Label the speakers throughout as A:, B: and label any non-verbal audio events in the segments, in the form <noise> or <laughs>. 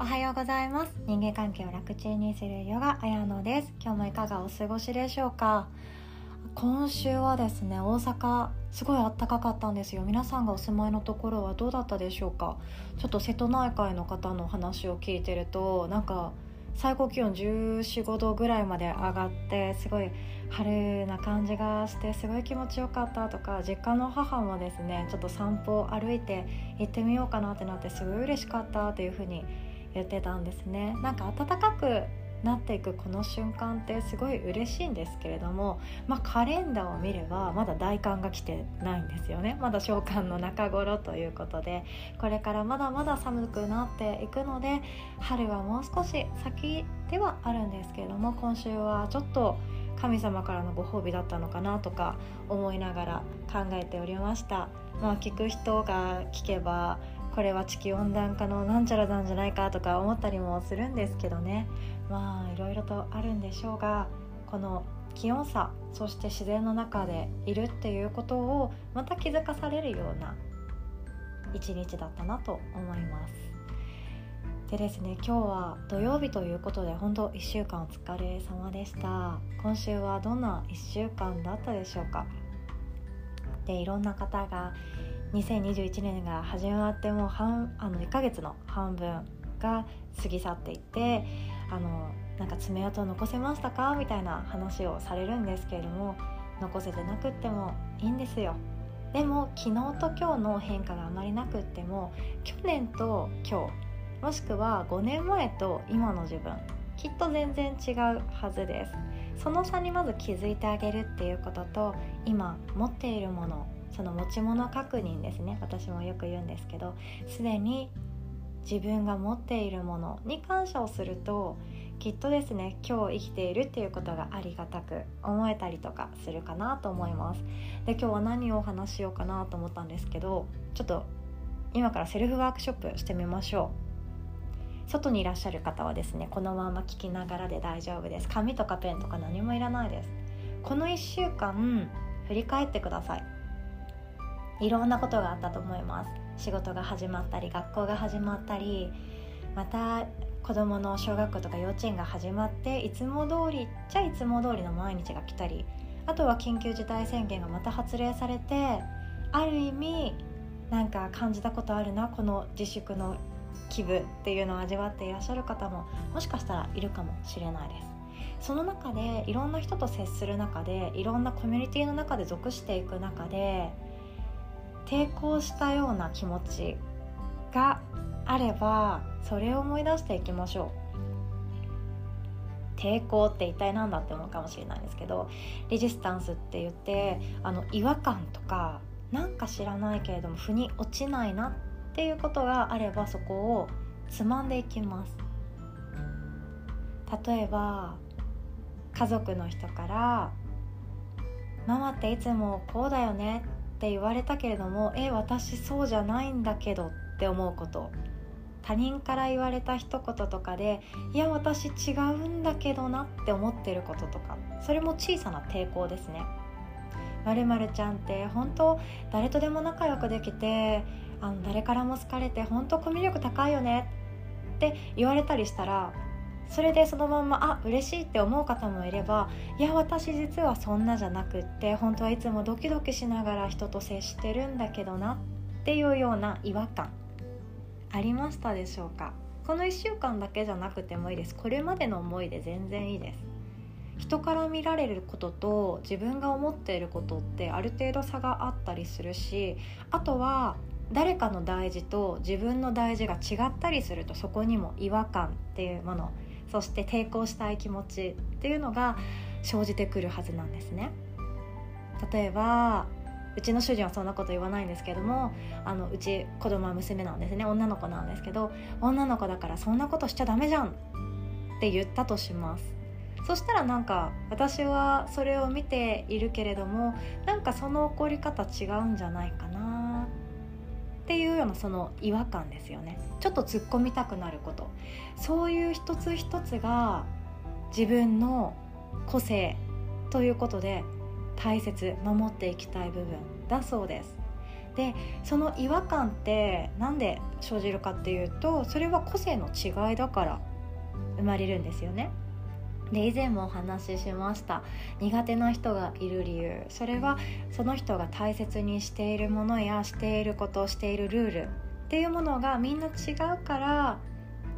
A: おはようございます。人間関係を楽ちんにするヨガ綾乃です。今日もいかがお過ごしでしょうか？今週はですね大阪すごい暖かかったんですよ。皆さんがお住まいのところはどうだったでしょうか？ちょっと瀬戸内海の方の話を聞いてるとなんか最高気温1415度ぐらいまで上がってすごい春な感じがしてすごい気持ちよかったとか実家の母もですねちょっと散歩歩いて行ってみようかなってなってすごい嬉しかったというふうに言ってたんですね。なんか暖かくなっていくこの瞬間ってすごい嬉しいんですけれども、まあ、カレンダーを見ればまだ大寒が来てないんですよねまだ召喚の中頃ということでこれからまだまだ寒くなっていくので春はもう少し先ではあるんですけれども今週はちょっと神様からのご褒美だったのかなとか思いながら考えておりました。まあ、聞く人が聞けばこれは地球温暖化のなんちゃらなんじゃないかとか思ったりもするんですけどねまあいろいろとあるんでしょうがこの気温差そして自然の中でいるっていうことをまた気づかされるような一日だったなと思います。でですね今日は土曜日ということで本当1週間お疲れ様でした。今週はどんな1週間だったでしょうか。でいろんな方が2021年が始まってもう半あの1ヶ月の半分が過ぎ去っていってあのなんか爪痕残せましたか？みたいな話をされるんですけれども残せてなくってもいいんですよ。でも昨日と今日の変化があまりなくっても去年と今日もしくは5年前と今の自分きっと全然違うはずです。その差にまず気づいてあげるっていうことと今持っているものその持ち物確認ですね。私もよく言うんですけどすでに自分が持っているものに感謝をするときっとですね今日生きているっていうことがありがたく思えたりとかするかなと思います。で今日は何をお話しようかなと思ったんですけどちょっと今からセルフワークショップしてみましょう。外にいらっしゃる方はですねこのまま聞きながらで大丈夫です。紙とかペンとか何もいらないです。この1週間振り返ってください。いろんなことがあったと思います。仕事が始まったり学校が始まったりまた子どもの小学校とか幼稚園が始まっていつも通りじゃいつも通りの毎日が来たりあとは緊急事態宣言がまた発令されてある意味なんか感じたことあるなこの自粛の気分っていうのを味わっていらっしゃる方ももしかしたらいるかもしれないです。その中でいろんな人と接する中でいろんなコミュニティの中で属していく中で抵抗したような気持ちがあればそれを思い出していきましょう。抵抗って一体何だって思うかもしれないんですけどレジスタンスって言ってあの違和感とかなんか知らないけれども腑に落ちないなっていうことがあればそこをつまんでいきます。例えば家族の人から「ママっていつもこうだよね」って言われたけれどもえ私そうじゃないんだけどって思うこと他人から言われた一言とかでいや私違うんだけどなって思ってることとかそれも小さな抵抗ですね。まるまるちゃんって本当誰とでも仲良くできてあの誰からも好かれて本当コミュ力高いよねって言われたりしたらそれでそのままあ嬉しいって思う方もいればいや私実はそんなじゃなくって本当はいつもドキドキしながら人と接してるんだけどなっていうような違和感ありましたでしょうか？この1週間だけじゃなくてもいいです。これまでの思いで全然いいです。人から見られることと自分が思っていることってある程度差があったりするしあとは誰かの大事と自分の大事が違ったりするとそこにも違和感っていうものそして抵抗したい気持ちっていうのが生じてくるはずなんですね。例えばうちの主人はそんなこと言わないんですけどもあのうち子供は娘なんですね。女の子なんですけど女の子だからそんなことしちゃダメじゃんって言ったとします。そしたらなんか私はそれを見ているけれどもなんかその怒り方違うんじゃないかな。っていうようなその違和感ですよね。ちょっと突っ込みたくなること。そういう一つ一つが自分の個性ということで大切守っていきたい部分だそうです。でその違和感って何で生じるかっていうとそれは個性の違いだから生まれるんですよね。で以前もお話ししました。苦手な人がいる理由。それはその人が大切にしているものやしていることしているルール。っていうものがみんな違うから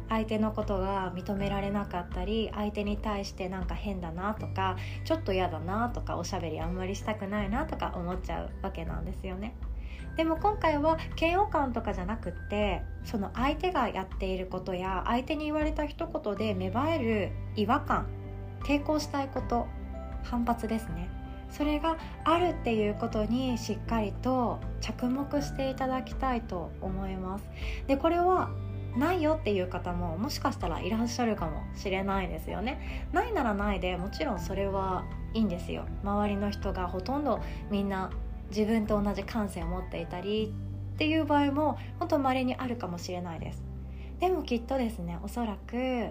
A: 相手のことが認められなかったり相手に対してなんか変だなとかちょっと嫌だなとかおしゃべりあんまりしたくないなとか思っちゃうわけなんですよね。でも今回は嫌悪感とかじゃなくってその相手がやっていることや相手に言われた一言で芽生える違和感抵抗したいこと反発ですね。それがあるっていうことにしっかりと着目していただきたいと思います。でこれはないよっていう方ももしかしたらいらっしゃるかもしれないですよね。ないならないでもちろんそれはいいんですよ。周りの人がほとんどみんな自分と同じ感性を持っていたりっていう場合も本当稀にあるかもしれないです。でもきっとですねおそらく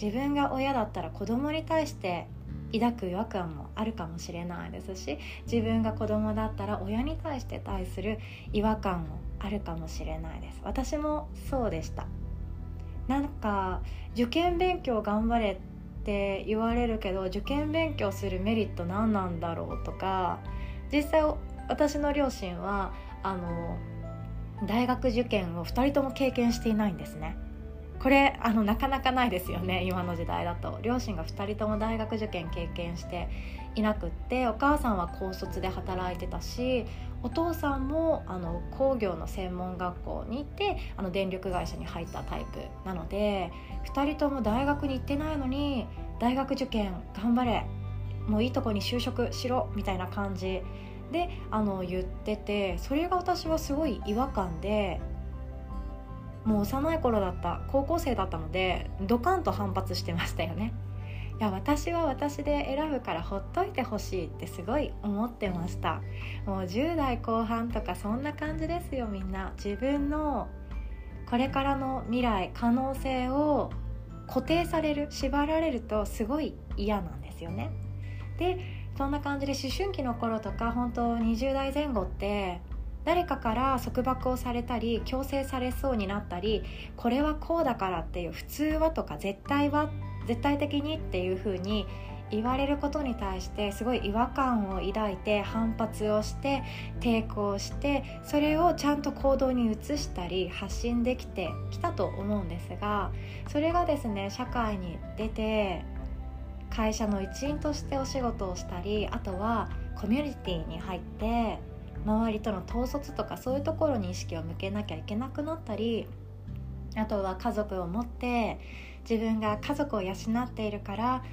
A: 自分が親だったら子供に対して抱く違和感もあるかもしれないですし自分が子供だったら親に対して対する違和感もあるかもしれないです。私もそうでした。なんか受験勉強頑張れって言われるけど受験勉強するメリット何なんだろうとか実際私の両親はあの大学受験を2人とも経験していないんですね。これあのなかなかないですよね今の時代だと。両親が2人とも大学受験経験していなくってお母さんは高卒で働いてたしお父さんもあの工業の専門学校に行ってあの電力会社に入ったタイプなので2人とも大学に行ってないのに大学受験頑張れもういいとこに就職しろみたいな感じであの言っててそれが私はすごい違和感でもう幼い頃だった高校生だったのでドカンと反発してましたよね。いや私は私で選ぶからほっといてほしいってすごい思ってました。もう10代後半とかそんな感じですよみんな。自分のこれからの未来可能性を固定される縛られるとすごい嫌なんですよね。でそんな感じで思春期の頃とか本当20代前後って誰かから束縛をされたり強制されそうになったりこれはこうだからっていう普通はとか絶対は絶対的にっていう風に言われることに対してすごい違和感を抱いて反発をして抵抗してそれをちゃんと行動に移したり発信できてきたと思うんですがそれがですね社会に出て会社の一員としてお仕事をしたりあとはコミュニティに入って周りとの統率とかそういうところに意識を向けなきゃいけなくなったりあとは家族を持って自分が家族を養っているから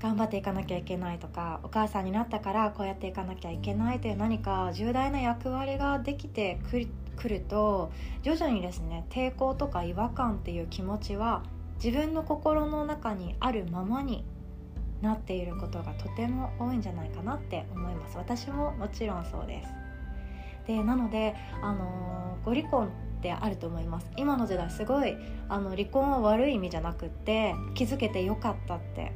A: 頑張っていかなきゃいけないとかお母さんになったからこうやっていかなきゃいけないという何か重大な役割ができてくると徐々にですね抵抗とか違和感っていう気持ちは自分の心の中にあるままになっていることがとても多いんじゃないかなって思います。私ももちろんそうです。でなので、あのご離婚ってあると思います。今の時代すごいあの離婚は悪い意味じゃなくって気づけてよかったって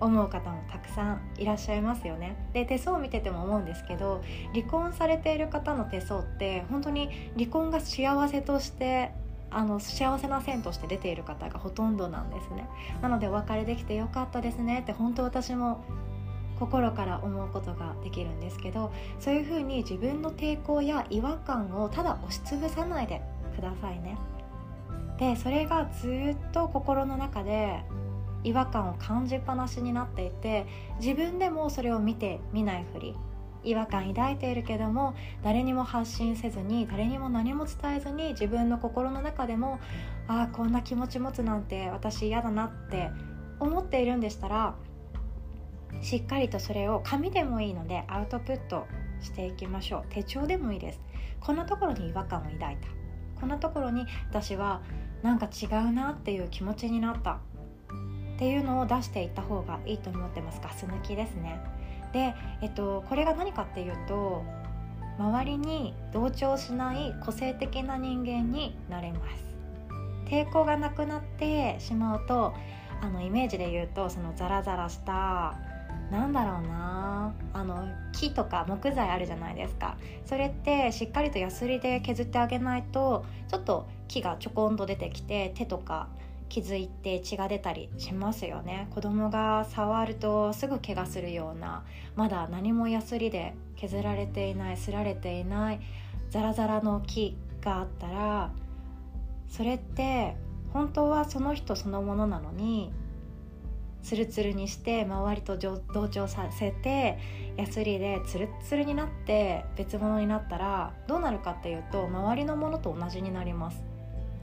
A: 思う方もたくさんいらっしゃいますよね。で手相を見てても思うんですけど離婚されている方の手相って本当に離婚が幸せとしてあの幸せな線として出ている方がほとんどなんですね。なのでお別れできてよかったですね。って本当私も心から思うことができるんですけどそういうふうに自分の抵抗や違和感をただ押しつぶさないでくださいね。でそれがずっと心の中で違和感を感じっぱなしになっていて自分でもそれを見て見ないふり違和感抱いているけども誰にも発信せずに誰にも何も伝えずに自分の心の中でもああこんな気持ち持つなんて私嫌だなって思っているんでしたらしっかりとそれを紙でもいいのでアウトプットしていきましょう。手帳でもいいです。こんなところに違和感を抱いた。こんなところに私はなんか違うなっていう気持ちになった。っていうのを出していった方がいいと思ってます。ガス抜きですね。で、えっと、これが何かっていうと周りに同調しない個性的な人間になれます。抵抗がなくなってしまうとあのイメージで言うとそのザラザラしたなんだろうなあの木とか木材あるじゃないですか。それってしっかりとヤスリで削ってあげないとちょっと木がちょこんと出てきて手とか気づいて血が出たりしますよね。子供が触るとすぐ怪我するようなまだ何もヤスリで削られていないすられていないザラザラの木があったらそれって本当はその人そのものなのにツルツルにして周りと同調させてヤスリでツルツルになって別物になったらどうなるかっていうと周りのものと同じになります。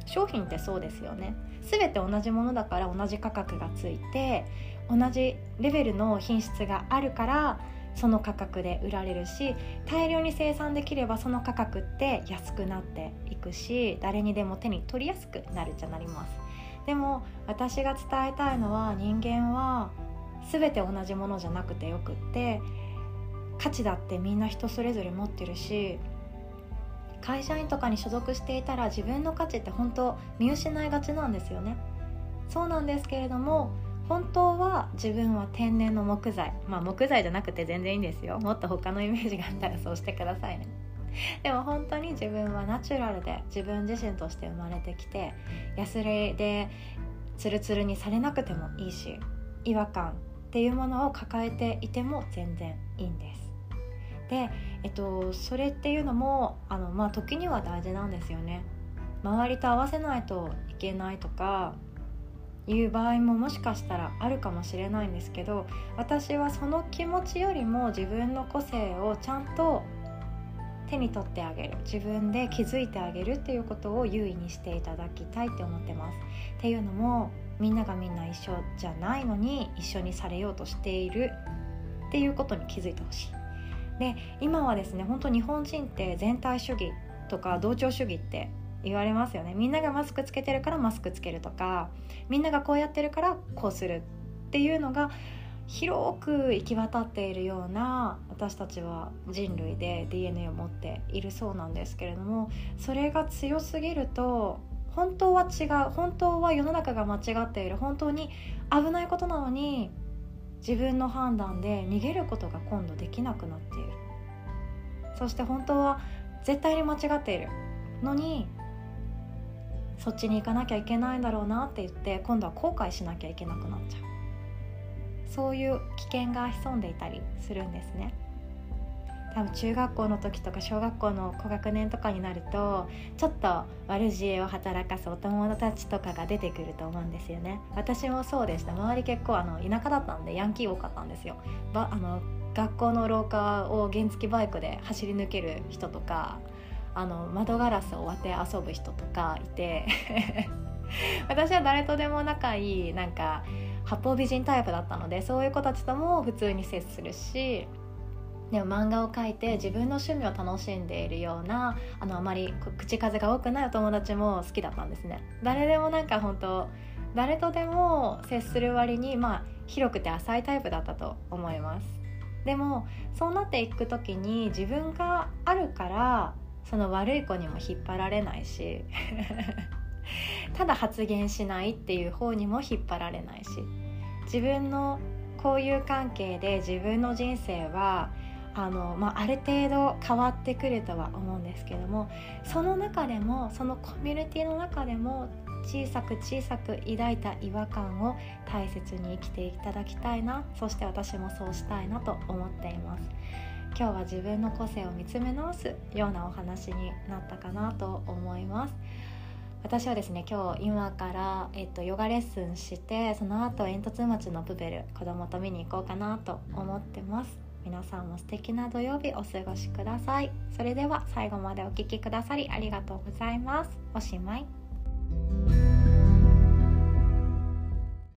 A: 商品ってそうですよね。全て同じものだから同じ価格がついて同じレベルの品質があるからその価格で売られるし大量に生産できればその価格って安くなっていくし誰にでも手に取りやすくなるじゃなります。でも私が伝えたいのは人間は全て同じものじゃなくてよくって価値だってみんな人それぞれ持ってるし会社員とかに所属していたら自分の価値って本当見失いがちなんですよね。そうなんですけれども本当は自分は天然の木材。まあ木材じゃなくて全然いいんですよ。もっと他のイメージがあったらそうしてくださいね。でも本当に自分はナチュラルで自分自身として生まれてきてヤスリでツルツルにされなくてもいいし違和感っていうものを抱えていても全然いいんです。で、えっと、それっていうのもあの、まあ、時には大事なんですよね周りと合わせないといけないとかいう場合ももしかしたらあるかもしれないんですけど私はその気持ちよりも自分の個性をちゃんと手に取ってあげる自分で気づいてあげるっていうことを優位にしていただきたいって思ってます。っていうのもみんながみんな一緒じゃないのに一緒にされようとしているっていうことに気づいてほしい。で今はですね本当日本人って全体主義とか同調主義って言われますよね。みんながマスクつけてるからマスクつけるとかみんながこうやってるからこうするっていうのが広く行き渡っているような私たちは人類で DNA を持っているそうなんですけれどもそれが強すぎると本当は違う本当は世の中が間違っている本当に危ないことなのに自分の判断で逃げることが今度できなくなっている。そして本当は絶対に間違っている。のにそっちに行かなきゃいけないんだろうなって言って今度は後悔しなきゃいけなくなっちゃう。そういう危険が潜んでいたりするんですね。多分中学校の時とか小学校の高学年とかになるとちょっと悪知恵を働かすお友達とかが出てくると思うんですよね。私もそうでした。周り結構あの田舎だったんでヤンキー多かったんですよ。ばあの学校の廊下を原付バイクで走り抜ける人とかあの窓ガラスを割って遊ぶ人とかいて。<laughs> 私は誰とでも仲いいなんか八方美人タイプだったのでそういう子たちとも普通に接するしでも漫画を描いて自分の趣味を楽しんでいるようなあのあまり口数が多くないお友達も好きだったんですね。誰でもなんか本当誰とでも接する割にまあ広くて浅いタイプだったと思います。でもそうなっていく時に自分があるからその悪い子にも引っ張られないし <laughs> ただ発言しないっていう方にも引っ張られないし自分の交友関係で自分の人生はあの、まあ、ある程度変わってくるとは思うんですけどもその中でもそのコミュニティの中でも小さく小さく抱いた違和感を大切に生きていただきたいなそして私もそうしたいなと思っています。今日は自分の個性を見つめ直すようなお話になったかなと思います。私はですね今日今から、えっと、ヨガレッスンしてその後煙突町のプペル子供と見に行こうかなと思ってます。皆さんも素敵な土曜日お過ごしください。それでは最後までお聴きくださりありがとうございます。おしまい。